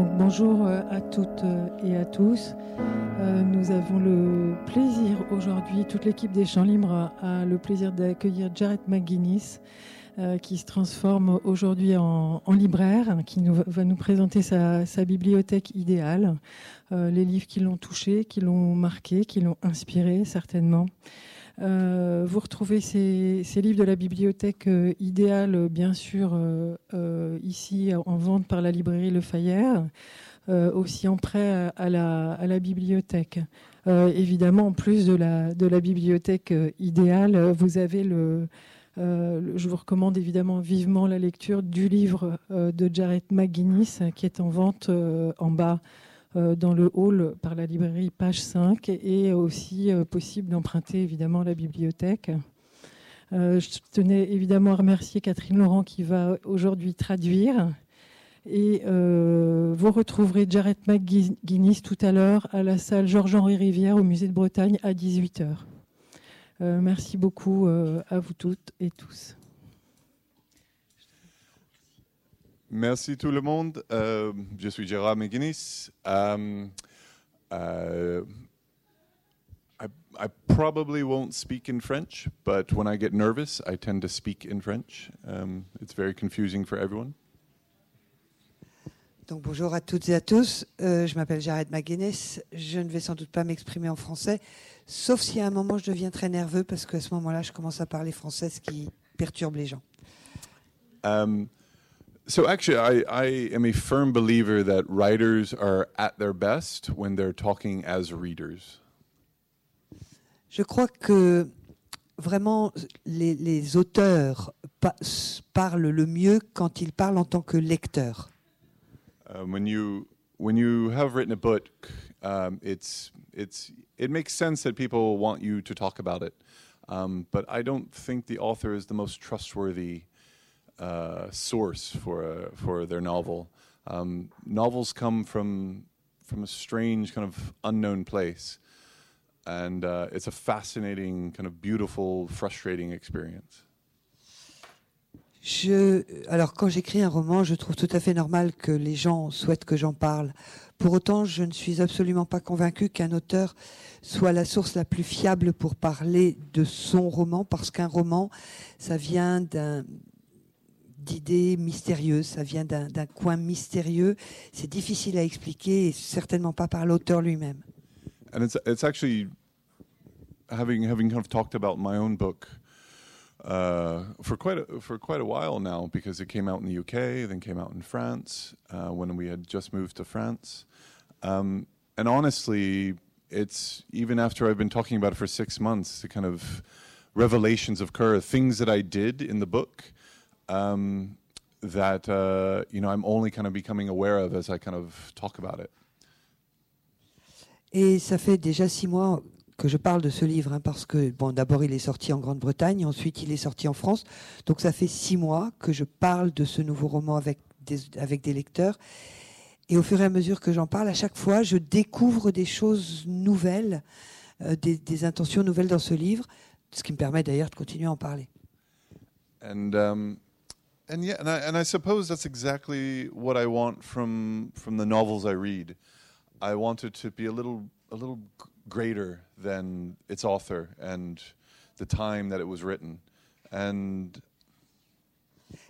Bonjour euh, à toutes euh, et à tous. Euh, nous avons le plaisir aujourd'hui, toute l'équipe des Champs Libres a le plaisir d'accueillir Jared McGuinness qui se transforme aujourd'hui en, libraire, qui va nous présenter sa, bibliothèque idéale, les livres qui l'ont touché, qui l'ont marqué, qui l'ont inspiré certainement. Euh, vous retrouvez ces, livres de la bibliothèque euh, idéale, bien sûr, euh, ici en vente par la librairie Le Fayère, aussi en prêt à la, bibliothèque. évidemment, en plus de la, bibliothèque idéale, vous avez le, je vous recommande évidemment vivement la lecture du livre de Jared McGuinness qui est en vente en bas dans le hall par la librairie page 5 et aussi euh, possible d'emprunter évidemment la bibliothèque. Euh, je tenais évidemment à remercier Catherine Laurent qui va aujourd'hui traduire. Et vous retrouverez Jared McGuinness tout à l'heure à la salle Georges-Henri Rivière au musée de Bretagne à 18h. merci beaucoup à vous toutes et tous. Merci tout le monde. Euh, je suis Gérard McGuinness. Um, uh, I, I, probably won't speak in French, but when I get nervous, I tend to speak in French. Um, it's very confusing for everyone. Donc bonjour à toutes et à tous. Euh, je m'appelle Jared McGuinness. Je ne vais sans doute pas m'exprimer en français, sauf si à un moment je deviens très nerveux parce qu'à ce moment-là, je commence à parler français, ce qui perturbe les gens. Um, So actually, I, I am a firm believer that writers are at their best when they're talking as readers. Je crois que vraiment les, les auteurs pa parlent le mieux quand ils parlent en tant que lecteurs. Um, when you when you have written a book, um, it's it's it makes sense that people want you to talk about it, um, but I don't think the author is the most trustworthy source for for their novel. Um, novels come from from a strange kind of unknown place, and uh, it's a fascinating, kind of beautiful, frustrating experience. Je, alors, quand j'écris un roman, je trouve tout à fait normal que les gens souhaitent que j'en parle. Pour autant, je ne suis absolument pas convaincu qu'un auteur soit la source la plus fiable pour parler de son roman, parce qu'un roman, ça vient d'un d'idées mystérieuses, ça vient d'un coin mystérieux. C'est difficile à expliquer et certainement pas par l'auteur lui-même. And it's, it's actually having having kind of talked about my own book uh, for quite a, for quite a while now because it came out in the UK, then came out in France uh, when we had just moved to France. Um, and honestly, it's even after I've been talking about it for six months, the kind of revelations occur, things that I did in the book um, that uh, you know I'm only kind of becoming aware of as I kind of talk about it. Et ça fait déjà six mois que je parle de ce livre, hein, parce que bon, d'abord il est sorti en Grande-Bretagne, ensuite il est sorti en France, donc ça fait six mois que je parle de ce nouveau roman avec des, avec des lecteurs. Et au fur et à mesure que j'en parle, à chaque fois, je découvre des choses nouvelles, euh, des, des, intentions nouvelles dans ce livre, ce qui me permet d'ailleurs de continuer à en parler. And, um and yeah, and I, and I suppose that's exactly what I want from from the novels I read. I want it to be a little a little greater than its author and the time that it was written. And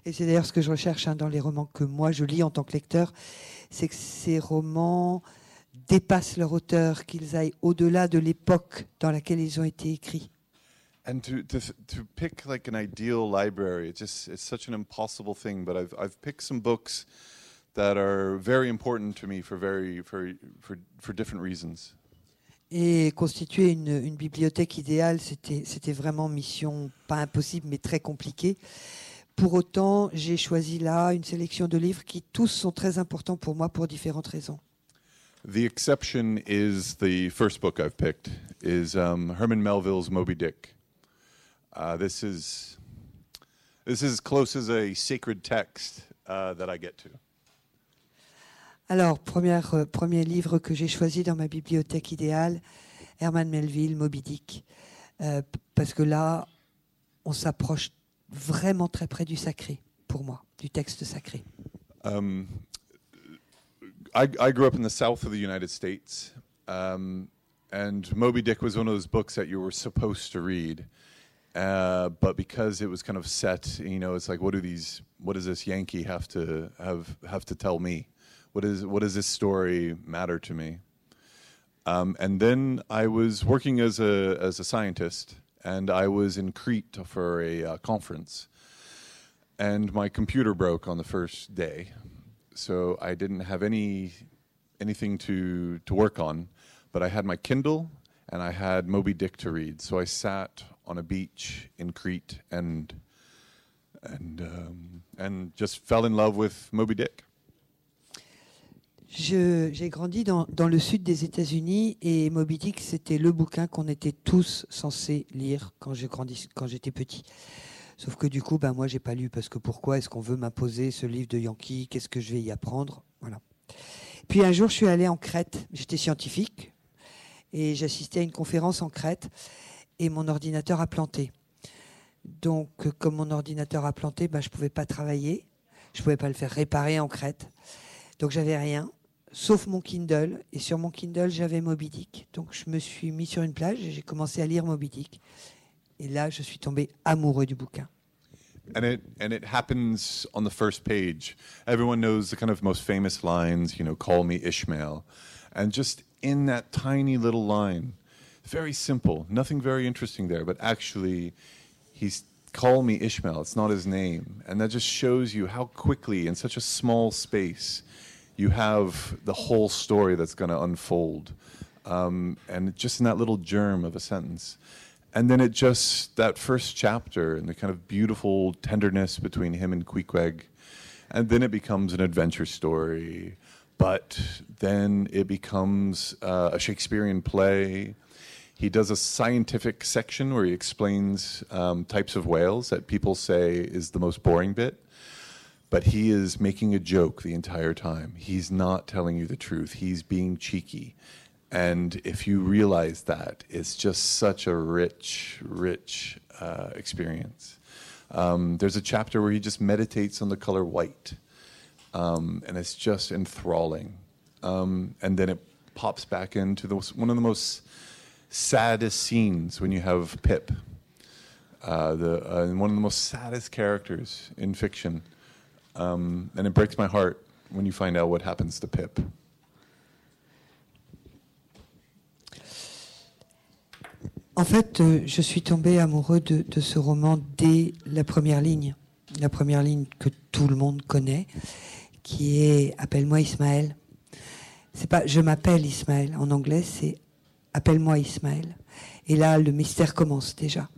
Et c'est d'ailleurs ce que je recherche hein, dans les romans que moi je lis en tant que lecteur, c'est que ces romans dépassent leur auteur, qu'ils aillent au-delà de l'époque dans laquelle ils ont été écrits. And to, to to pick like an ideal library it's just it's such an impossible thing but i've i've picked some books that are very important to me for very for for, for different reasons Et constituer une, une bibliothèque idéale, c'était, c'était vraiment mission pas impossible, mais très compliquée. Pour autant, j'ai choisi là une sélection de livres qui tous sont très importants pour moi pour différentes raisons. The exception is the first book I've picked is um, Herman Melville's Moby Dick. Uh, this is this is as close as a sacred text uh, that I get to. Alors, première, euh, premier livre que j'ai choisi dans ma bibliothèque idéale, Herman Melville, Moby Dick, euh, parce que là, on s'approche vraiment très près du sacré, pour moi, du texte sacré. Um, I, I grew up in the south of the United States, um, and Moby Dick was one of those books that you were supposed to read. Uh, but because it was kind of set, you know, it's like, what do these, what does this Yankee have to have have to tell me? What is what does this story matter to me? Um, and then I was working as a as a scientist, and I was in Crete for a uh, conference, and my computer broke on the first day, so I didn't have any anything to to work on, but I had my Kindle and I had Moby Dick to read. So I sat on a beach in Crete and and um, and just fell in love with Moby Dick. J'ai grandi dans, dans, le sud des États-Unis et Moby Dick, c'était le bouquin qu'on était tous censés lire quand j'étais petit. Sauf que du coup, ben, moi, j'ai pas lu parce que pourquoi est-ce qu'on veut m'imposer ce livre de Yankee? Qu'est-ce que je vais y apprendre? Voilà. Puis un jour, je suis allé en Crète. J'étais scientifique et j'assistais à une conférence en Crète et mon ordinateur a planté. Donc, comme mon ordinateur a planté, ben, je ne pouvais pas travailler. Je ne pouvais pas le faire réparer en Crète. Donc, j'avais rien sauf mon Kindle. Et sur mon Kindle, j'avais Moby Dick. Donc je me suis mis sur une plage et j'ai commencé à lire Moby Dick. Et là, je suis tombé amoureux du bouquin. And it and it happens on the first page. Everyone knows the kind of most famous lines, you know, "Call me Ishmael," and just in that tiny little line, very simple, nothing very interesting there, but actually, he's "Call me Ishmael." It's not his name, and that just shows you how quickly, in such a small space, you have the whole story that's going to unfold. Um, and just in that little germ of a sentence. And then it just, that first chapter and the kind of beautiful tenderness between him and Queequeg. And then it becomes an adventure story. But then it becomes uh, a Shakespearean play. He does a scientific section where he explains um, types of whales that people say is the most boring bit but he is making a joke the entire time. He's not telling you the truth. He's being cheeky. And if you realize that, it's just such a rich, rich uh, experience. Um, there's a chapter where he just meditates on the color white, um, and it's just enthralling. Um, and then it pops back into the, one of the most saddest scenes when you have Pip, uh, the, uh, one of the most saddest characters in fiction. Um, and it breaks my heart when you find out what happens to Pip. En fait, euh, je suis tombé amoureux de, de, ce roman dès la première ligne, la première ligne que tout le monde connaît, qui est Appelle-moi Ismaël. C'est pas Je m'appelle Ismaël. En anglais, c'est Appelle-moi Ismaël. Et là, le mystère commence déjà.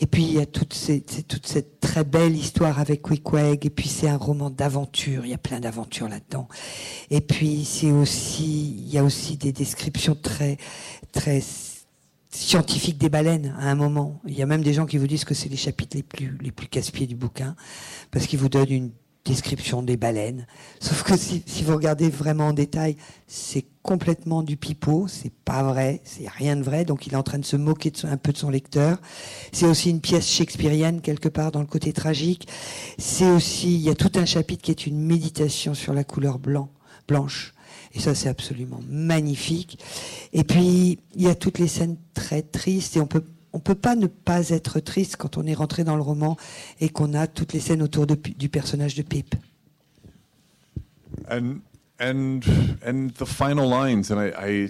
Et puis il y a toute, cette très belle histoire avec Queequeg. Et puis c'est un roman d'aventure. Il y a plein d'aventures là-dedans. Et puis c'est aussi, il y a aussi des descriptions très, très scientifiques des baleines à un moment. Il y a même des gens qui vous disent que c'est les chapitres les plus, les plus casse-pieds du bouquin parce qu'ils vous donnent une description des baleines. Sauf que si, vous regardez vraiment en détail, c'est complètement du pipeau, c'est pas vrai, c'est rien de vrai, donc il est en train de se moquer un peu de son lecteur. C'est aussi une pièce shakespearienne quelque part dans le côté tragique. C'est aussi, il y a tout un chapitre qui est une méditation sur la couleur blanc, blanche. Et ça, c'est absolument magnifique. Et puis, il y a toutes les scènes très tristes et on peut on peut pas ne pas être triste quand on est rentré dans le roman et qu'on a toutes les scènes autour du personnage de Pip. And and and the final lines, and I, I,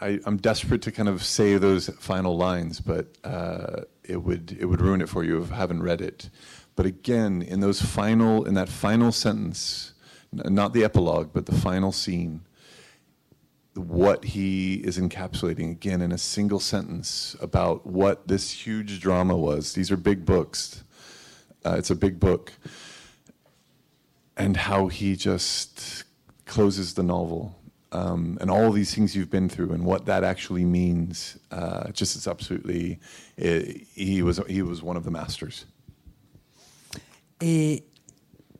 I I'm desperate to kind of say those final lines, but uh, it would it would ruin it for you if you haven't read it. But again, in those final in that final sentence, not the epilogue, but the final scene what he is encapsulating again in a single sentence about what this huge drama was. These are big books. Uh, it's a big book. And how he just closes the novel um, and all these things you've been through and what that actually means. Uh, just it's absolutely, it, he, was, he was one of the masters. Et,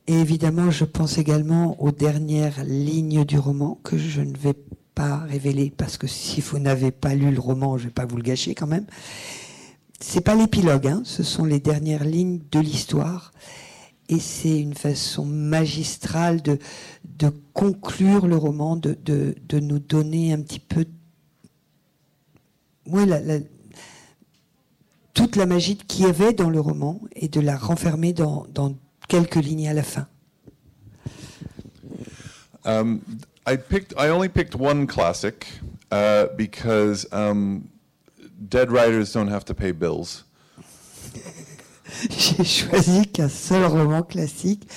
et évidemment, je pense également aux dernières lignes du roman que je ne vais pas révéler parce que si vous n'avez pas lu le roman, je vais pas vous le gâcher quand même. C'est pas l'épilogue, hein, ce sont les dernières lignes de l'histoire. et c'est une façon magistrale de, de conclure le roman, de, de, de nous donner un petit peu ouais, la, toute la magie qu'il y avait dans le roman et de la renfermer dans, dans quelques lignes à la fin. Um, I picked. I only picked one classic uh, because um, dead writers don't have to pay bills. J'ai choisi qu'un seul roman classique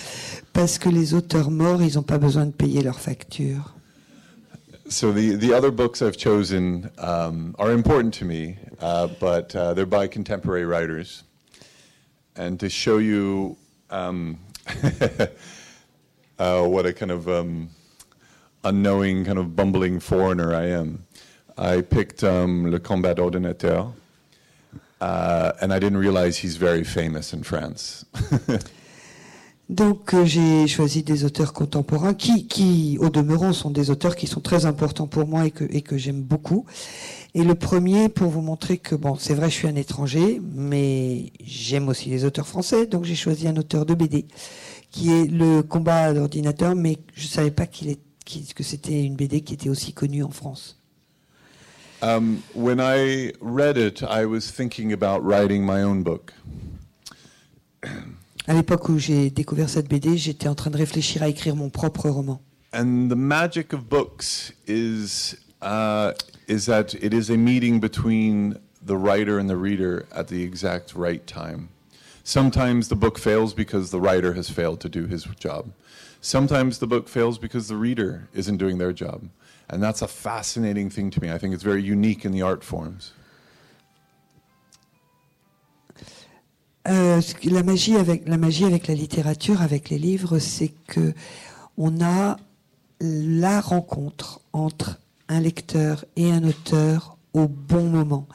parce que les auteurs morts, ils n'ont pas besoin de payer leurs factures. So the the other books I've chosen um, are important to me, uh, but uh, they're by contemporary writers. And to show you um, uh, what a kind of um, unknowing, kind of bumbling foreigner I am, I picked um, Le Combat d'Ordinateur, uh, and I didn't realize he's very famous in France. Donc euh, j'ai choisi des auteurs contemporains qui, au demeurant, sont des auteurs qui sont très importants pour moi et que, et que j'aime beaucoup. Et le premier, pour vous montrer que, bon, c'est vrai, je suis un étranger, mais j'aime aussi les auteurs français, donc j'ai choisi un auteur de BD, qui est Le combat d'ordinateur, mais je ne savais pas qu'il est, qu'il- que c'était une BD qui était aussi connue en France. um, when I read it, I was thinking about writing my own book. À l'époque où j'ai découvert cette BD, j'étais en train de réfléchir à écrire mon propre roman. And the magic of books is uh, is that it is a meeting between the writer and the reader at the exact right time. Sometimes the book fails because the writer has failed to do his job. Sometimes the book fails because the reader isn't doing their job. And that's a fascinating thing to me. I think it's very unique in the art forms. Euh, ce que- la magie avec la magie avec la littérature, avec les livres, c'est que on a la rencontre entre un lecteur et un auteur au bon moment.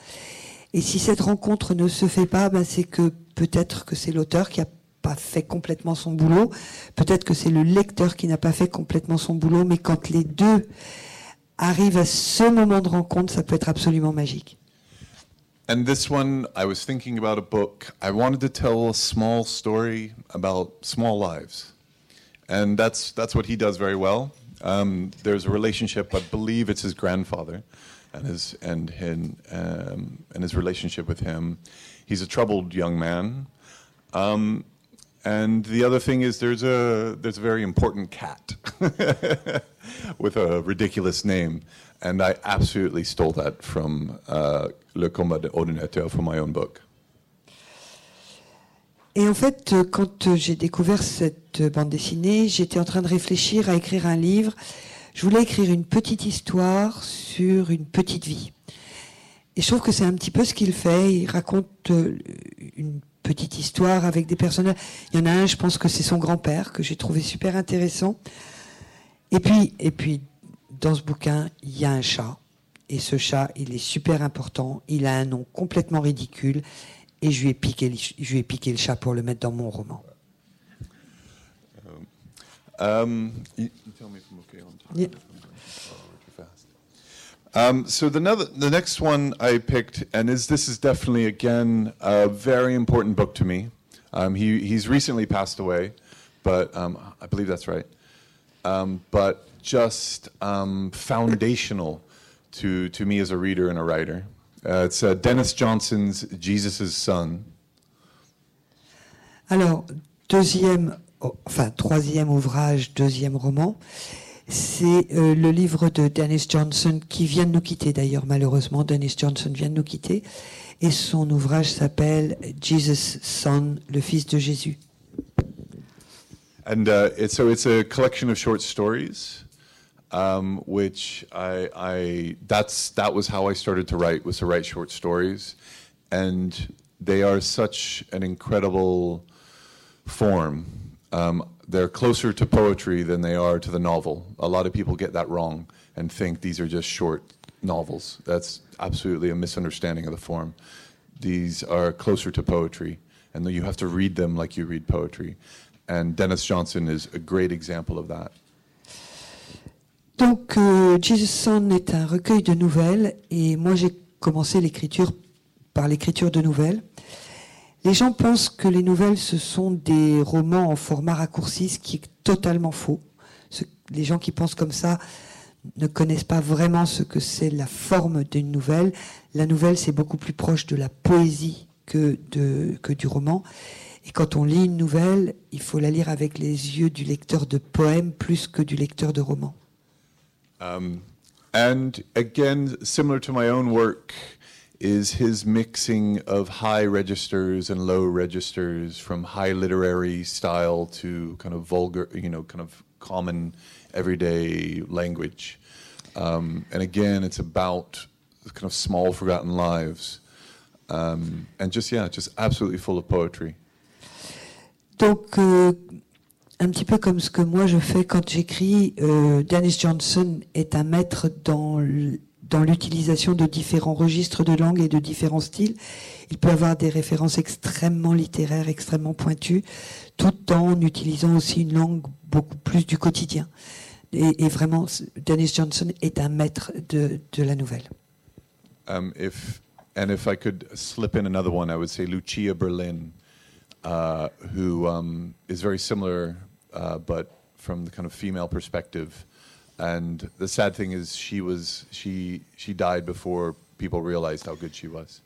Et si cette rencontre ne se fait pas, ben c'est que peut-être que c'est l'auteur qui a pas fait complètement son boulot, peut-être que c'est le lecteur qui n'a pas fait complètement son boulot, mais quand les deux arrivent à ce moment de rencontre, ça peut être absolument magique. And this one, I was thinking about a book. I wanted to tell a small story about small lives, and that's that's what he does very well. Um, there's a relationship. I believe it's his grandfather, and his and him um, and his relationship with him. He's a troubled young man. Um, and the other thing is there's a there's a very important cat with a ridiculous name, and I absolutely stole that from uh, Le Combat d'Ordinateur from my own book. Et en fait, euh, quand euh, j'ai découvert cette euh, bande dessinée, j'étais en train de réfléchir à écrire un livre. Je voulais écrire une petite histoire sur une petite vie. Et je trouve que c'est un petit peu ce qu'il fait. Il raconte une petite histoire avec des personnages. Il y en a un, je pense que c'est son grand-père, que j'ai trouvé super intéressant. Et puis, et puis, dans ce bouquin, il y a un chat. Et ce chat, il est super important. Il a un nom complètement ridicule. Et je lui ai piqué, le- je lui ai piqué le chat pour le mettre dans mon roman. Um, you, you Um, so the, the next one I picked, and is this is definitely again a very important book to me. Um, he he's recently passed away, but um, I believe that's right. Um, but just um, foundational to to me as a reader and a writer. Uh, it's uh, Dennis Johnson's Jesus' Son. Alors, deuxième, enfin troisième ouvrage, deuxième roman, c'est euh, le livre de Dennis Johnson qui vient de nous quitter d'ailleurs malheureusement. Dennis Johnson vient de nous quitter et son ouvrage s'appelle Jesus Son, le fils de Jésus. And uh, it's, so it's a collection of short stories, um, which I, I that's that was how I started to write was to write short stories, and they are such an incredible form. Um, they're closer to poetry than they are to the novel. A lot of people get that wrong and think these are just short novels. That's absolutely a misunderstanding of the form. These are closer to poetry, and you have to read them like you read poetry. And Dennis Johnson is a great example of that. Donc, euh, Jesus Son est un recueil de nouvelles et moi j'ai commencé l'écriture par l'écriture de nouvelles. Les gens pensent que les nouvelles, ce sont des romans en format raccourci, ce qui est totalement faux. les gens qui pensent comme ça ne connaissent pas vraiment ce que c'est la forme d'une nouvelle. La nouvelle, c'est beaucoup plus proche de la poésie que, du roman. Et quand on lit une nouvelle, il faut la lire avec les yeux du lecteur de poèmes plus que du lecteur de romans. Um, and again, similar to my own work, is his mixing of high registers and low registers, from high literary style to kind of vulgar, you know, kind of common everyday language. Um, and again, it's about kind of small forgotten lives. Um, and just, yeah, just absolutely full of poetry. Donc, euh, un petit peu comme ce que moi je fais quand j'écris, euh, Dennis Johnson est un maître dans dans l'utilisation de différents registres de langue et de différents styles. Il peut avoir des références extrêmement littéraires, extrêmement pointues, tout en utilisant aussi une langue beaucoup plus du quotidien. Et, vraiment, Dennis Johnson est un maître de, de la nouvelle. Um, if, and if I could slip in another one, I would say Lucia Berlin, uh, who um, is very similar, uh, but from the kind of female perspective. And the sad thing is, she was she she died before people realized how good she was.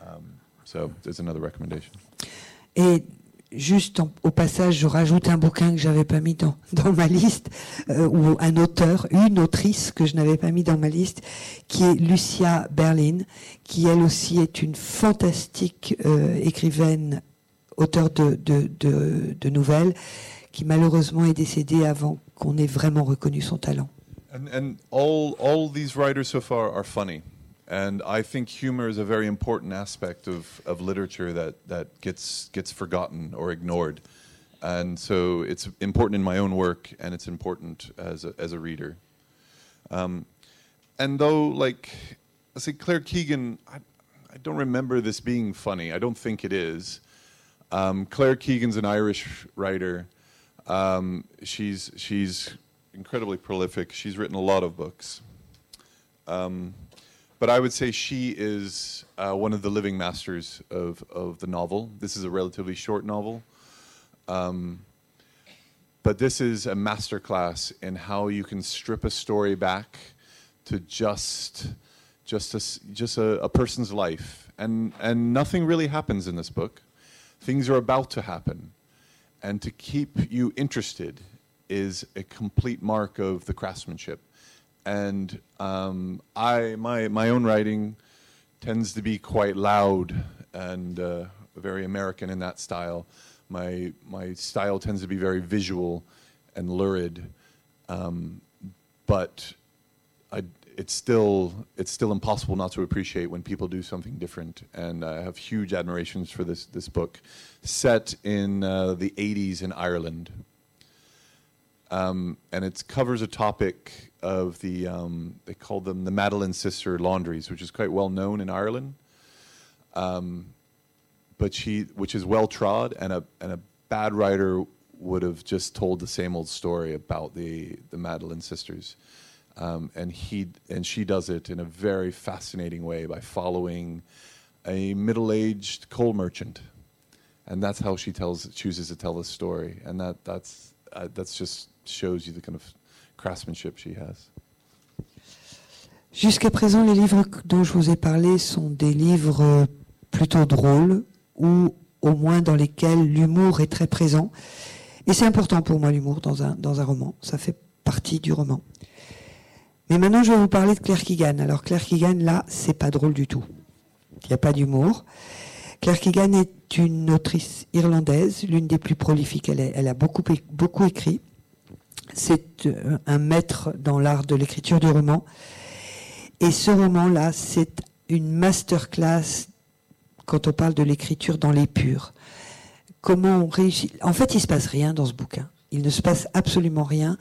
Um, so there's another recommendation. Et juste au passage, je rajoute un bouquin que j'avais pas mis dans, dans ma liste, euh, ou un auteur, une autrice que je n'avais pas mis dans ma liste, qui est Lucia Berlin, qui elle aussi est une fantastique euh, écrivaine, auteur de, de, de, de nouvelles, qui malheureusement est décédée avant qu'on ait vraiment reconnu son talent. And, and all, all these writers so far are funny. And I think humor is a very important aspect of, of literature that, that gets, gets forgotten or ignored. And so it's important in my own work, and it's important as a, as a reader. Um, and though, like, I say, Claire Keegan, I, I don't remember this being funny. I don't think it is. Um, Claire Keegan's an Irish writer. Um, she's she's incredibly prolific. She's written a lot of books. Um, but I would say she is uh, one of the living masters of, of the novel. This is a relatively short novel. Um, but this is a masterclass in how you can strip a story back to just just a, just a, a person's life. And, and nothing really happens in this book. Things are about to happen. And to keep you interested is a complete mark of the craftsmanship. And um, I, my, my own writing tends to be quite loud and uh, very American in that style. My, my style tends to be very visual and lurid, um, but I, it's still it's still impossible not to appreciate when people do something different. And I have huge admirations for this this book, set in uh, the '80s in Ireland. Um, and it covers a topic of the um, they call them the Madeline sister laundries, which is quite well known in Ireland. Um, but she, which is well trod, and a and a bad writer would have just told the same old story about the the Madeline sisters. Um, and he and she does it in a very fascinating way by following a middle-aged coal merchant, and that's how she tells chooses to tell the story, and that that's uh, that's just shows you the kind of craftsmanship she has. Jusqu'à présent, les livres dont je vous ai parlé sont des livres euh, plutôt drôles ou au moins dans lesquels l'humour est très présent. Et c'est important pour moi l'humour dans un, dans un roman. Ça fait partie du roman. Mais maintenant, je vais vous parler de Claire Keegan. Alors Claire Keegan, là, c'est pas drôle du tout. Il n'y a pas d'humour. Claire Keegan est une autrice irlandaise, l'une des plus prolifiques. Elle, elle a beaucoup écrit c'est euh, un maître dans l'art de l'écriture du roman. Et ce roman-là, c'est une masterclass quand on parle de l'écriture dans l'épure. Comment on réussit. En fait, il se passe rien dans ce bouquin. Il ne se passe absolument rien.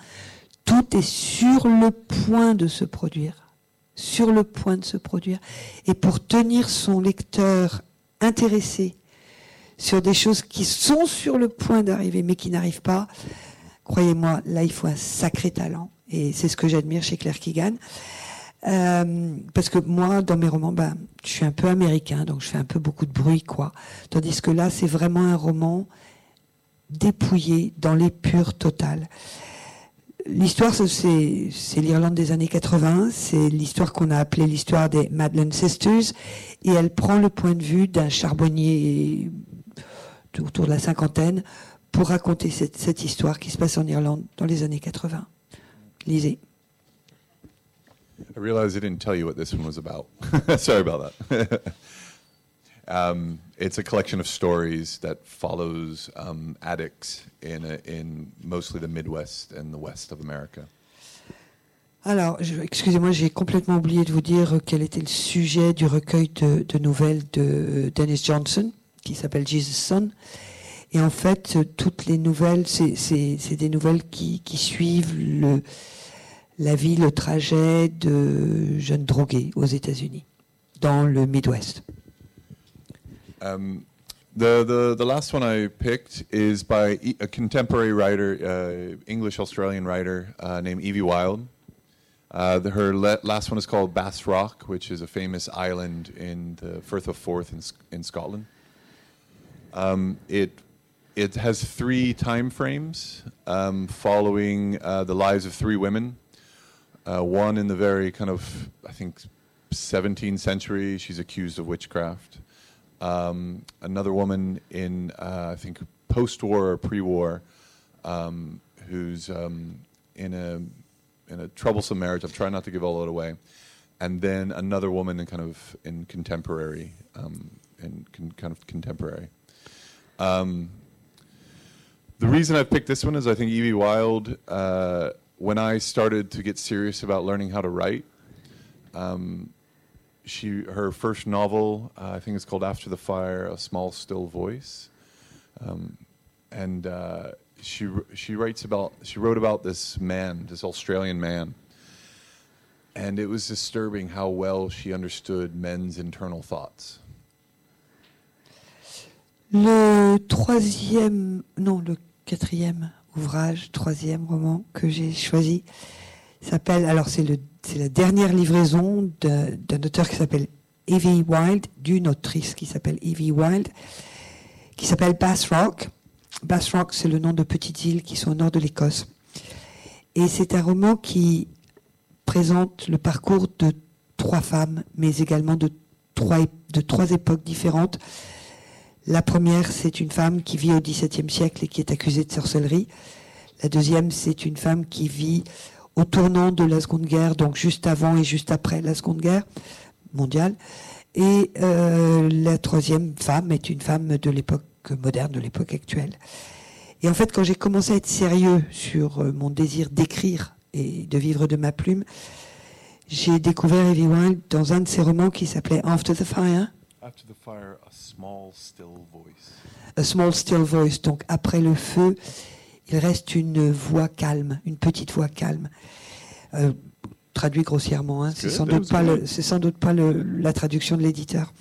Tout est sur le point de se produire. Sur le point de se produire. Et pour tenir son lecteur intéressé sur des choses qui sont sur le point d'arriver mais qui n'arrivent pas, Croyez-moi, là, il faut un sacré talent. Et c'est ce que j'admire chez Claire Keegan. Euh, parce que moi, dans mes romans, ben, je suis un peu américain, donc je fais un peu beaucoup de bruit, quoi. Tandis que là, c'est vraiment un roman dépouillé dans l'épure totale. L'histoire, c'est l'Irlande des années 80, c'est l'histoire qu'on a appelée l'histoire des Madeleine Sisters, et elle prend le point de vue d'un charbonnier autour de la cinquantaine pour raconter cette, cette histoire qui se passe en Irlande dans les années 80. Lisez. I realized I didn't tell you what this one was about. Sorry about that. um, it's a collection of stories that follows um, addicts in, a, in mostly the Midwest and the West of America. Alors, excusez-moi, j'ai complètement oublié de vous dire quel était le sujet du recueil de, de nouvelles de Dennis Johnson, qui s'appelle Jesus Son. Et en fait, toutes les nouvelles, c'est des nouvelles qui, qui suivent le, la vie, le trajet de jeunes drogués aux États-Unis, dans le Midwest. Um, the, the, the last one I picked is by a contemporary writer, uh, English Australian writer uh, named Evie Wild. Uh, the, her last one is called Bass Rock, which is a famous island in the Firth of Forth in, Scotland. Um, it has three time frames um, following uh, the lives of three women uh, one in the very kind of, I think, 17th century, she's accused of witchcraft. Um, another woman in, uh, I think, post war or pre war, um, who's um, in, a, in a troublesome marriage. I'm trying not to give all that away. And then another woman in kind of in contemporary, um, in con- kind of contemporary. Um, the reason I picked this one is I think Evie Wild uh, when I started to get serious about learning how to write, um, she her first novel, uh, I think it's called After the Fire: A Small Still Voice, um, and uh, she she writes about she wrote about this man, this Australian man, and it was disturbing how well she understood men's internal thoughts. Le troisième, non, le quatrième ouvrage, troisième roman que j'ai choisi, s'appelle, alors c'est la dernière livraison d'un auteur qui s'appelle Evie Wild, d'une autrice qui s'appelle Evie Wild, qui s'appelle Bass Rock. Bass Rock, c'est le nom de petites îles qui sont au nord de l'Écosse. Et c'est un roman qui présente le parcours de trois femmes, mais également de trois époques différentes. La première, c'est une femme qui vit au XVIIe siècle et qui est accusée de sorcellerie. La deuxième, c'est une femme qui vit au tournant de la Seconde Guerre, donc juste avant et juste après la Seconde Guerre mondiale. Et euh, la troisième femme est une femme de l'époque moderne, de l'époque actuelle. Et en fait, quand j'ai commencé à être sérieux sur euh, mon désir d'écrire et de vivre de ma plume, j'ai découvert Evie Wild dans un de ses romans qui s'appelait After the Fire, After the fire, a small still voice. A small still voice. Donc après le feu, il reste une voix calme, une petite voix calme. Euh, traduit grossièrement, hein. c'est sans, doute pas le, sans doute pas le, la traduction de l'éditeur.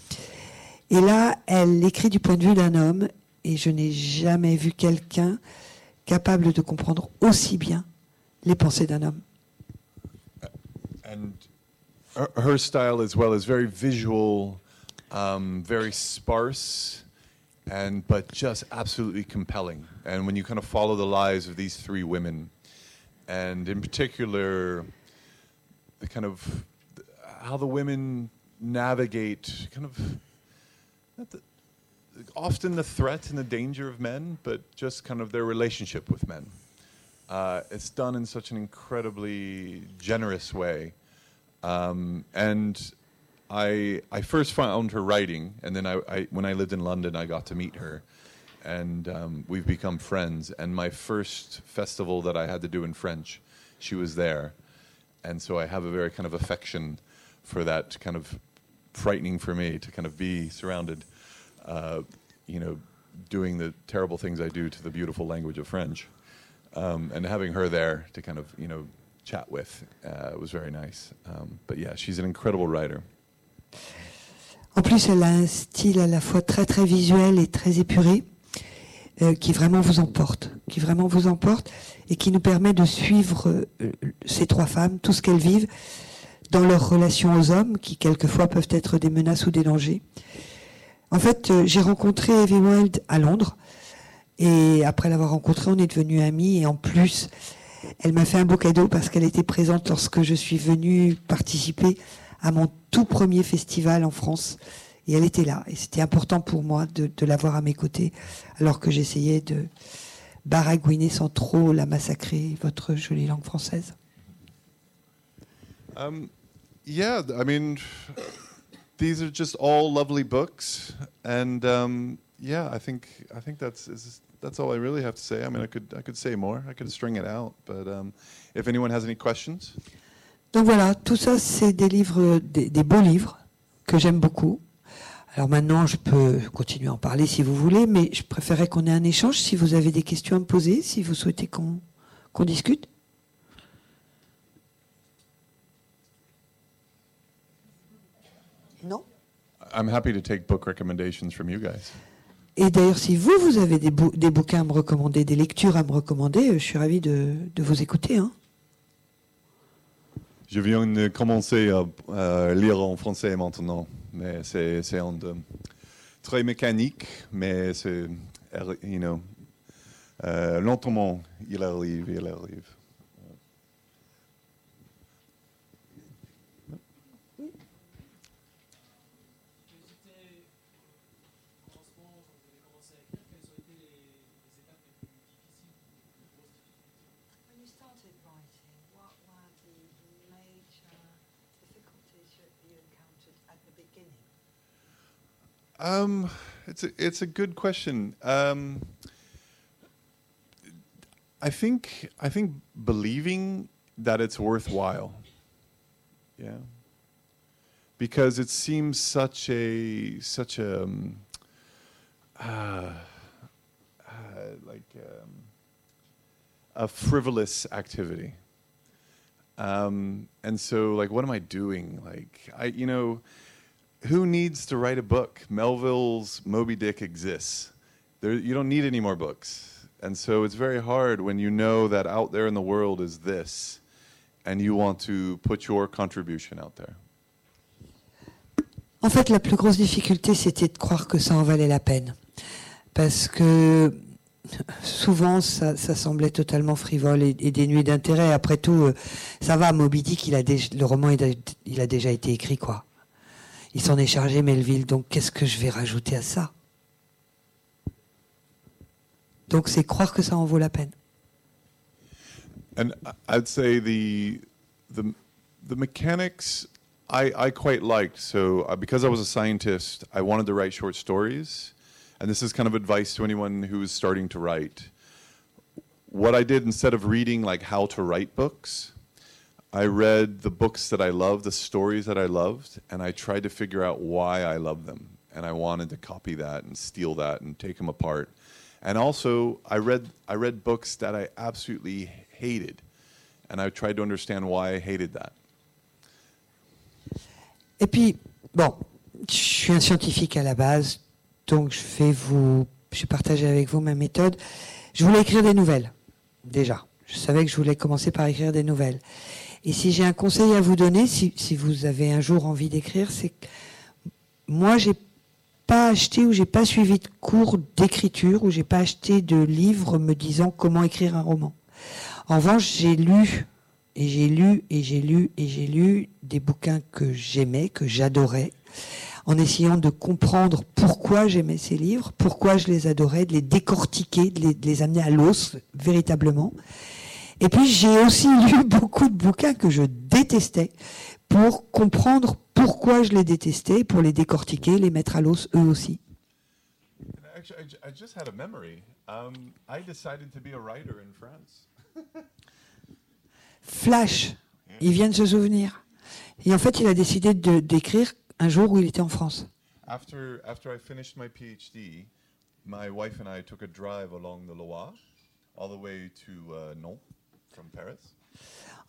Et là, elle écrit du point de vue d'un homme, et je n'ai jamais vu quelqu'un capable de comprendre aussi bien les pensées d'un homme. And her, her style as well is very visual um, very sparse, and but just absolutely compelling. And when you kind of follow the lives of these three women, and in particular, the kind of how the women navigate kind of the, often the threat and the danger of men, but just kind of their relationship with men. Uh, it's done in such an incredibly generous way. Um, and I I first found her writing, and then I, I when I lived in London, I got to meet her, and um, we've become friends. And my first festival that I had to do in French, she was there, and so I have a very kind of affection for that kind of frightening for me to kind of be surrounded, uh, you know, doing the terrible things I do to the beautiful language of French, um, and having her there to kind of you know chat with uh, was very nice. Um, but yeah, she's an incredible writer. En plus, elle a un style à la fois très très visuel et très épuré, euh, qui vraiment vous emporte, qui vraiment vous emporte, et qui nous permet de suivre euh, ces trois femmes, tout ce qu'elles vivent, dans leurs relations aux hommes, qui quelquefois peuvent être des menaces ou des dangers. En fait, euh, j'ai rencontré Evie Wild à Londres, et après l'avoir rencontrée, on est devenus amis, et en plus, elle m'a fait un beau cadeau parce qu'elle était présente lorsque je suis venue participer à mon tout premier festival en France. Et elle était là. Et c'était important pour moi de, l'avoir à mes côtés, alors que j'essayais de baragouiner sans trop la massacrer, votre jolie langue française. Um, yeah, I mean, these are just all lovely books, and um, yeah, I think I think that's that's all I really have to say. I mean, I could I could say more. I could string it out, but um, if anyone has any questions, Donc voilà, tout ça, c'est des livres, des, des beaux livres que j'aime beaucoup. Alors maintenant, je peux continuer à en parler si vous voulez, mais je préférerais qu'on ait un échange. Si vous avez des questions à me poser, si vous souhaitez qu'on qu'on discute. Non? I'm happy to take book recommendations from you guys. Et d'ailleurs, si vous, vous avez des, bou- des bouquins à me recommander, des lectures à me recommander, euh, je suis ravie de, de vous écouter. hein. Je viens de commencer à, lire en français maintenant, mais c'est très mécanique, mais c'est you know euh, lentement il arrive, il arrive. Um, it's a, it's a good question. Um, I think I think believing that it's worthwhile. Yeah. Because it seems such a such a um, uh, uh, like um, a frivolous activity. Um, and so, like, what am I doing? Like, I, you know, who needs to write a book? Melville's Moby Dick exists. There, you don't need any more books. And so it's very hard when you know that out there in the world is this, and you want to put your contribution out there. En fait, la plus grosse difficulté, c'était de croire que ça en valait la peine. Parce que souvent, ça, ça semblait totalement frivole et, et dénué d'intérêt. Après tout, euh, ça va, Moby Dick, il a déj- le roman, il a, il a déjà été écrit, quoi. Il s'en est chargé, Melville, donc qu'est-ce que je vais rajouter à ça? Donc c'est croire que ça en vaut la peine. And I'd say the the the mechanics I, I quite liked. So uh, because I was a scientist, I wanted to write short stories, and this is kind of advice to anyone who is starting to write. What I did instead of reading like how to write books, I read the books that I loved, the stories that I loved, and I tried to figure out why I loved them. And I wanted to copy that and steal that and take them apart. And also, I read I read books that I absolutely hated, and I tried to understand why I hated that. Et puis, bon, je suis un scientifique à la base, donc je vais vous, je vais partager avec vous ma méthode. Je voulais écrire des nouvelles, déjà. Je savais que je voulais commencer par écrire des nouvelles. Et si j'ai un conseil à vous donner, si, vous avez un jour envie d'écrire, c'est que moi, j'ai pas acheté ou j'ai pas suivi de cours d'écriture ou j'ai pas acheté de livres me disant comment écrire un roman. En revanche, j'ai lu et j'ai lu et j'ai lu et j'ai lu des bouquins que j'aimais, que j'adorais, en essayant de comprendre pourquoi j'aimais ces livres, pourquoi je les adorais, de les décortiquer, de les amener à l'os véritablement. Et puis j'ai aussi lu beaucoup de bouquins que je détestais pour comprendre pourquoi je les détestais, pour les décortiquer, les mettre à l'os eux aussi. Actually, I, ju- I just had a memory. Um, I decided to be a writer in France. Flash, il vient de se souvenir. Et en fait, il a décidé de d'écrire un jour où il était en France. After after I finished my PhD, my wife and I took a drive along the Loire, all the way to uh, Nantes.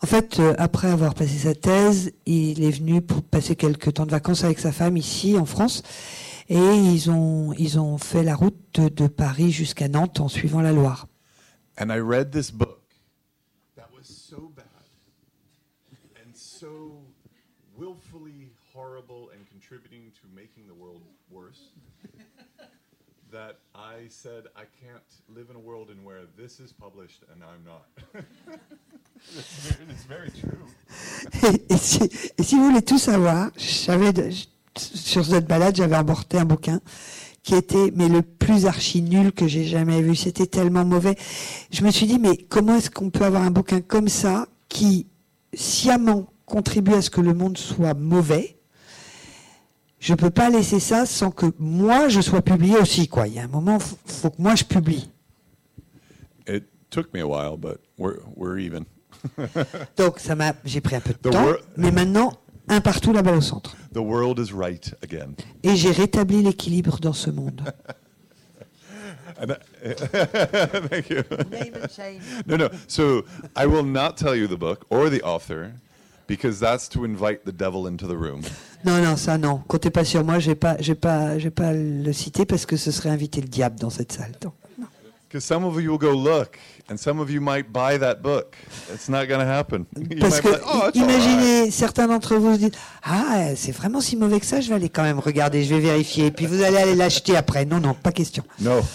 En fait, euh, après avoir passé sa thèse, il est venu pour passer quelques temps de vacances avec sa femme ici en France. Et ils ont, ils ont fait la route de, de Paris jusqu'à Nantes en suivant la Loire. And I read this book that was so bad and so horrible and contributing to making the world worse that I said I can't live in a world in where this is published and I'm not. it's, very, it's very true. Et, et si, et si vous voulez tout savoir, j'avais sur cette balade, j'avais emporté un bouquin qui était mais le plus archi nul que j'ai jamais vu. C'était tellement mauvais. Je me suis dit mais comment est-ce qu'on peut avoir un bouquin comme ça qui sciemment contribue à ce que le monde soit mauvais Je peux pas laisser ça sans que moi je sois publié aussi quoi. Il y a un moment, faut, faut que moi je publie. It took me a while, but we're, we're even. Donc ça m'a, j'ai pris un peu de The temps, mais maintenant un partout balle au centre. The world is right again. Et j'ai rétabli l'équilibre dans ce monde. And I- Thank you. No, no. So I will not tell you the book or the author because that's to invite the devil into the room. Non, non, ça non. Comptez pas sur moi, je vais pas, je vais pas, je vais pas le citer parce que ce serait inviter le diable dans cette salle. Because some of you will go look, and some of you might buy that book. It's not going to happen. You Parce que like, oh, imaginez, certains d'entre vous se disent ah c'est vraiment si mauvais que ça, je vais aller quand même regarder, je vais vérifier, puis vous allez aller l'acheter après. Non, non, pas question. right." No.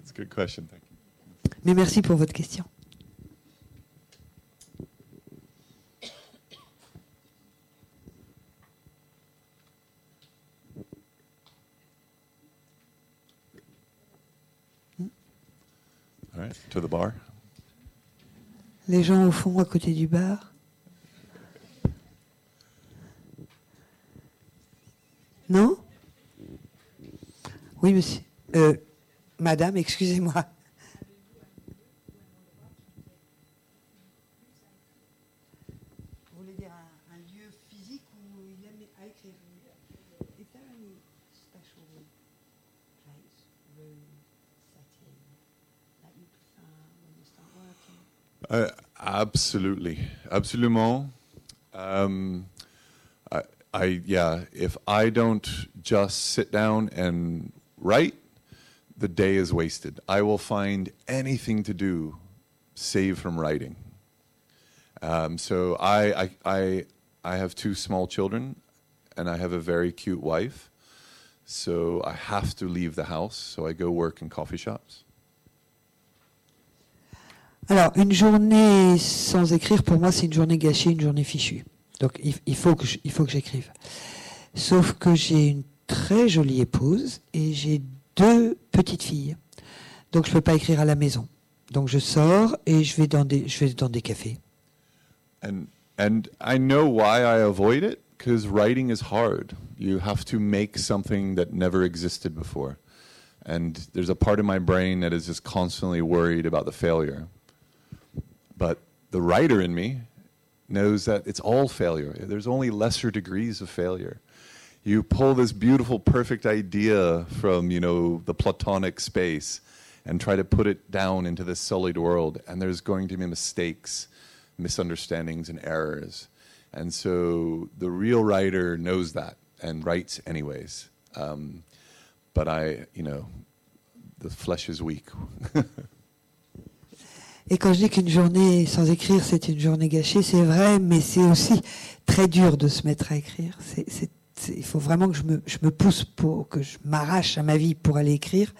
It's a good question. Thank you. Mais merci pour votre question. Right, to the bar. Les gens au fond, à côté du bar. Non? Oui, monsieur. Euh, madame, excusez-moi. Uh, absolutely, absolument. Um, I, I, yeah. If I don't just sit down and write, the day is wasted. I will find anything to do, save from writing. Um, so I, I, I, I have two small children, and I have a very cute wife. So I have to leave the house. So I go work in coffee shops. Alors, une journée sans écrire, pour moi, c'est une journée gâchée, une journée fichue. Donc, il, faut que il faut que j'écrive. Sauf que j'ai une très jolie épouse et j'ai deux petites filles. Donc, je peux pas écrire à la maison. Donc, je sors et je vais dans des, je vais dans des cafés. and and I know why I avoid it because writing is hard. You have to make something that never existed before, and there's a part of my brain that is just constantly worried about the failure. But the writer in me knows that it's all failure. There's only lesser degrees of failure. You pull this beautiful, perfect idea from you know the Platonic space and try to put it down into this sullied world, and there's going to be mistakes, misunderstandings, and errors. And so the real writer knows that and writes anyways. Um, but I, you know, the flesh is weak. Et quand je dis qu'une journée sans écrire, c'est une journée gâchée, c'est vrai, mais c'est aussi très dur de se mettre à écrire. Il faut vraiment que je me, je me pousse pour que je m'arrache à ma vie pour aller écrire,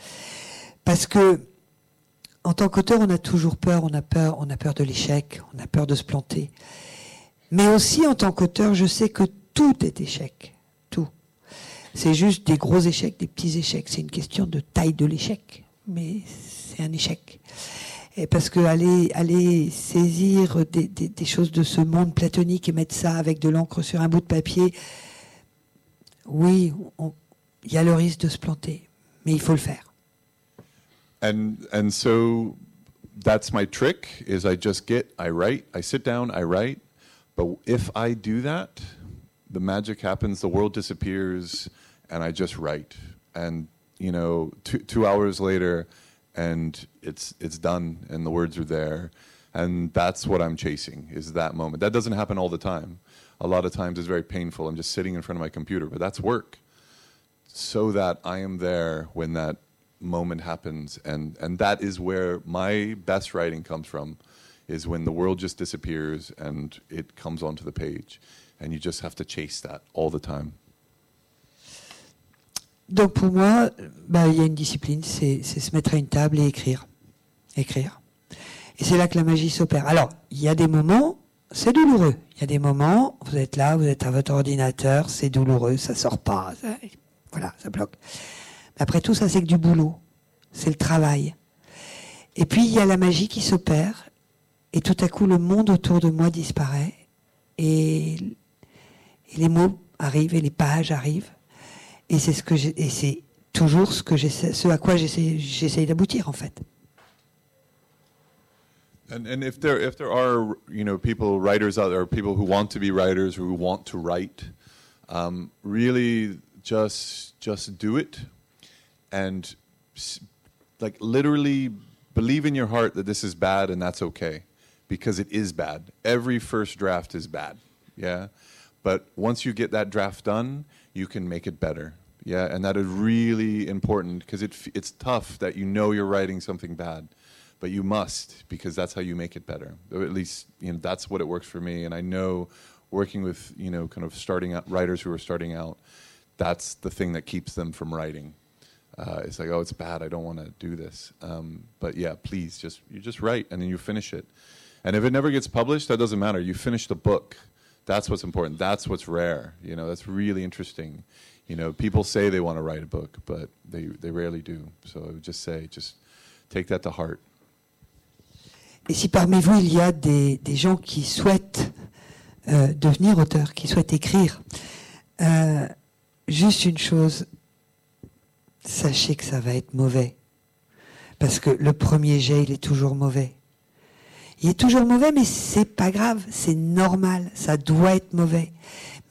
parce que en tant qu'auteur, on a toujours peur, on a peur, on a peur de l'échec, on a peur de se planter. Mais aussi en tant qu'auteur, je sais que tout est échec, tout. C'est juste des gros échecs, des petits échecs. C'est une question de taille de l'échec, mais c'est un échec. Et parce que aller, aller saisir des, des- des choses de ce monde platonique et mettre ça avec de l'encre sur un bout de papier, oui, il y a le risque de se planter, mais il faut le faire. and and so that's my trick is I just get I write I sit down I write but if I do that the magic happens the world disappears and I just write and you know two, two hours later and it's it's done and the words are there. And that's what I'm chasing is that moment. That doesn't happen all the time. A lot of times it's very painful. I'm just sitting in front of my computer but that's work. So that I am there when that moment happens. And and that is where my best writing comes from is when the world just disappears and it comes onto the page, and you just have to chase that all the time. Donc pour moi, bah, il y a une discipline, c'est se mettre à une table et écrire. Écrire. Et c'est là que la magie s'opère. Alors, il y a des moments, c'est douloureux. Il y a des moments, vous êtes là, vous êtes à votre ordinateur, c'est douloureux, ça sort pas. ça- voilà, ça bloque. Après tout, ça, c'est que du boulot. C'est le travail. Et puis, il y a la magie qui s'opère. Et tout à coup, le monde autour de moi disparaît. Et les mots arrivent et les pages arrivent. Et c'est ce que et c'est toujours ce que ce à quoi d'aboutir, en fait. And and if there if there are you know people writers out there, people who want to be writers who want to write, um, really just just do it, and like literally believe in your heart that this is bad and that's okay, because it is bad. Every first draft is bad, yeah, but once you get that draft done, you can make it better. Yeah, and that is really important because it, it's tough that you know you're writing something bad but you must because that's how you make it better. Or at least you know that's what it works for me. And I know working with you know kind of starting out writers who are starting out, that's the thing that keeps them from writing. Uh, it's like oh it's bad I don't want to do this. Um, but yeah, please just you just write and then you finish it. And if it never gets published, that doesn't matter. You finish the book. That's what's important. That's what's rare. You know, that's really interesting. You know, people say they want to write a book, but they, they rarely do. So I would just say, just take that to heart. Et si parmi vous, il y a des, des gens qui souhaitent euh, devenir auteurs, qui souhaitent écrire, euh, juste une chose, sachez que ça va être mauvais. Parce que le premier jet, il est toujours mauvais. Il est toujours mauvais, mais c'est pas grave, c'est normal, ça doit être mauvais.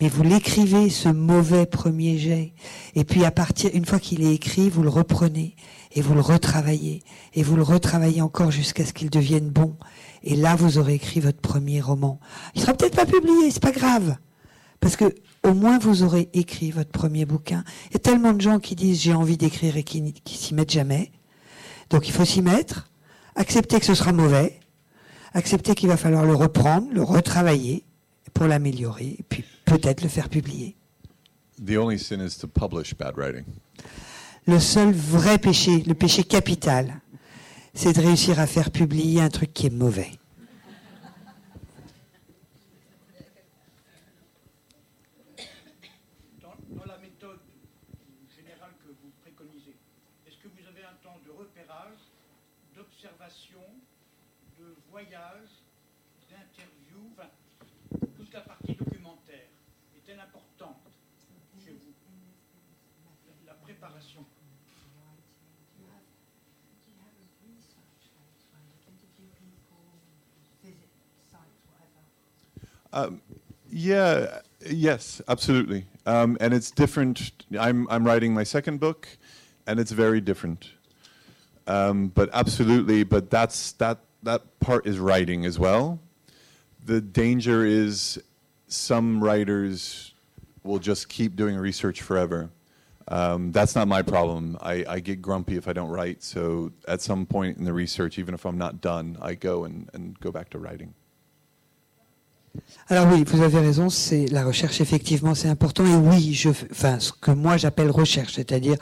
Mais vous l'écrivez, ce mauvais premier jet, et puis à partir, une fois qu'il est écrit, vous le reprenez, et vous le retravaillez, et vous le retravaillez encore jusqu'à ce qu'il devienne bon. Et là, vous aurez écrit votre premier roman. Il sera peut-être pas publié, c'est pas grave. Parce que au moins vous aurez écrit votre premier bouquin. Il y a tellement de gens qui disent j'ai envie d'écrire et qui, qui s'y mettent jamais. Donc il faut s'y mettre, accepter que ce sera mauvais, accepter qu'il va falloir le reprendre, le retravailler pour l'améliorer, et puis peut-être le faire publier. The only sin is to publish bad writing. Le seul vrai péché, le péché capital, c'est de réussir à faire publier un truc qui est mauvais. Dans, dans la méthode générale que vous préconisez, est-ce que vous avez un temps de repérage, d'observation, de toute la partie documentaire est-elle importante chez vous La préparation. Um, yeah, yes, absolutely. Um, and it's different. I'm, I'm writing my second book, and it's very different. Um, but absolutely, but that's that that part is writing as well. The danger is some writers will just keep doing research forever. Um, that's not my problem. I, I get grumpy if I don't write. So at some point in the research, even if I'm not done, I go and, and go back to writing. Alors oui, vous avez raison, c'est la recherche effectivement c'est important et oui, je, enfin ce que moi j'appelle recherche, c'est-à-dire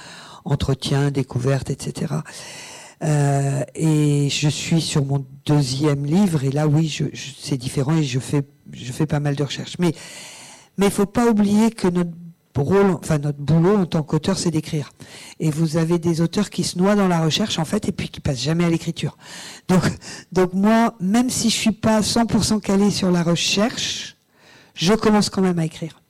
entretien, découverte, etc. Euh, et je suis sur mon deuxième livre et là oui, c'est différent et je fais je fais pas mal de recherches. Mais il faut pas oublier que notre rôle, enfin notre boulot en tant qu'auteur, c'est d'écrire. Et vous avez des auteurs qui se noient dans la recherche en fait et puis qui passent jamais à l'écriture. Donc donc moi, même si je suis pas 100% calé sur la recherche, je commence quand même à écrire.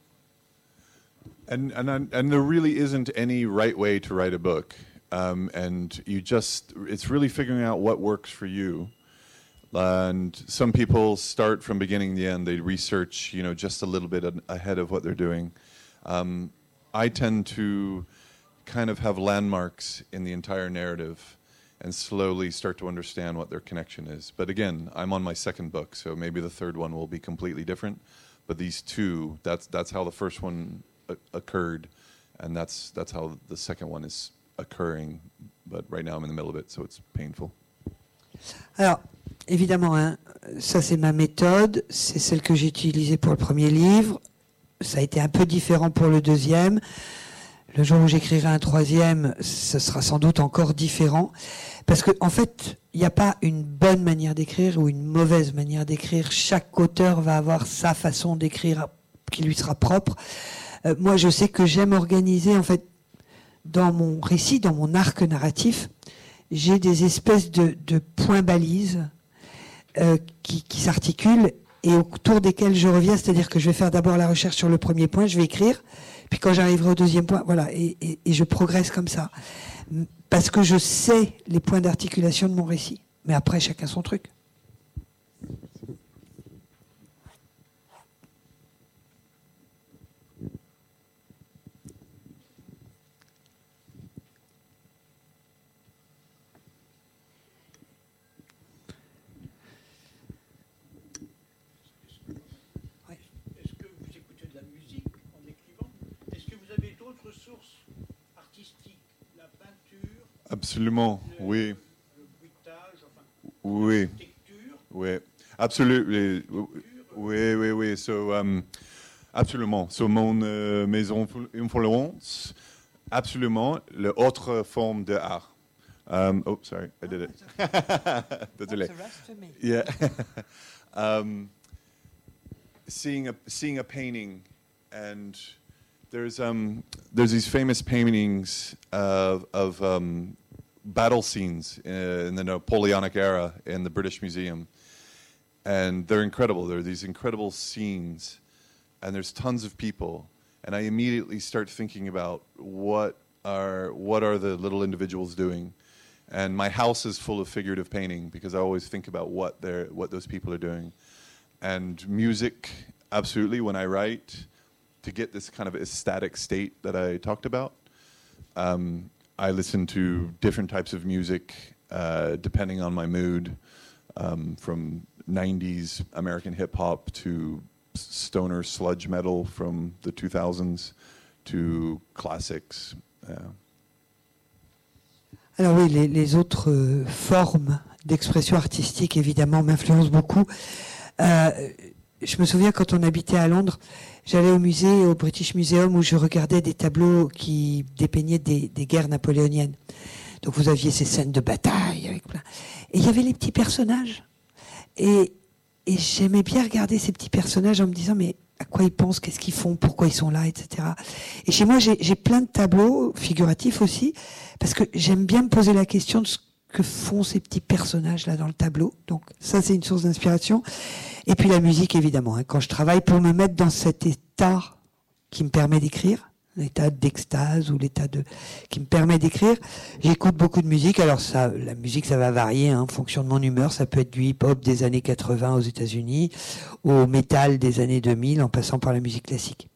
And and and and there really isn't any right way to write a book, um, and you just it's really figuring out what works for you. And some people start from beginning to end. They research, you know, just a little bit ahead of what they're doing. Um, I tend to kind of have landmarks in the entire narrative and slowly start to understand what their connection is. But again, I'm on my second book, so maybe the third one will be completely different. But these two, that's that's how the first one occurred, and that's that's how the second one is occurring. But right now I'm in the middle of it, so it's painful. Alors, évidemment, hein, ça c'est ma méthode, c'est celle que j'ai utilisée pour le premier livre. Ça a été un peu différent pour le deuxième. Le jour où j'écrirai un troisième, ce sera sans doute encore différent. Parce qu'en en fait, il n'y a pas une bonne manière d'écrire ou une mauvaise manière d'écrire. Chaque auteur va avoir sa façon d'écrire qui lui sera propre. Euh, moi, je sais que j'aime organiser, en fait, dans mon récit, dans mon arc narratif, j'ai des espèces de, points balises euh, qui, s'articulent et autour desquels je reviens, c'est-à-dire que je vais faire d'abord la recherche sur le premier point, je vais écrire, puis quand j'arriverai au deuxième point, voilà, et, et, je progresse comme ça. Parce que je sais les points d'articulation de mon récit. Mais après, chacun son truc. Absolument, oui. Oui. Oui. Absolument. Oui, oui, oui. So, um, absolument. So, mon euh, maison influence, absolument, l'autre forme de art. Um, oh, sorry, I did it. Désolé. Yeah. um, seeing a seeing a painting and there's um there's these famous paintings of of um, battle scenes in the Napoleonic era in the British Museum, and they're incredible. There are these incredible scenes, and there's tons of people, and I immediately start thinking about what are what are the little individuals doing, and my house is full of figurative painting because I always think about what they're what those people are doing, and music absolutely when I write to get this kind of ecstatic state that I talked about. Um, I listen to different types of music uh, depending on my mood, um, from 90s American hip hop to stoner sludge metal from the 2000s to classics. Yeah. Alors oui, les, les autres euh, formes d'expression artistique évidemment m'influencent beaucoup. Euh, je me souviens quand on habitait à Londres, j'allais au musée, au British Museum, où je regardais des tableaux qui dépeignaient des, guerres napoléoniennes. Donc vous aviez ces scènes de bataille avec plein. Et il y avait les petits personnages. Et, et j'aimais bien regarder ces petits personnages en me disant mais à quoi ils pensent, qu'est-ce qu'ils font, pourquoi ils sont là, etc. Et chez moi, j'ai plein de tableaux figuratifs aussi, parce que j'aime bien me poser la question de ce que font ces petits personnages là dans le tableau. Donc ça, c'est une source d'inspiration. Et puis la musique, évidemment. Hein. Quand je travaille pour me mettre dans cet état qui me permet d'écrire, l'état d'extase ou l'état de qui me permet d'écrire, j'écoute beaucoup de musique. Alors ça, la musique, ça va varier hein, en fonction de mon humeur. Ça peut être du hip-hop des années 80 aux États-Unis, au métal des années 2000, en passant par la musique classique.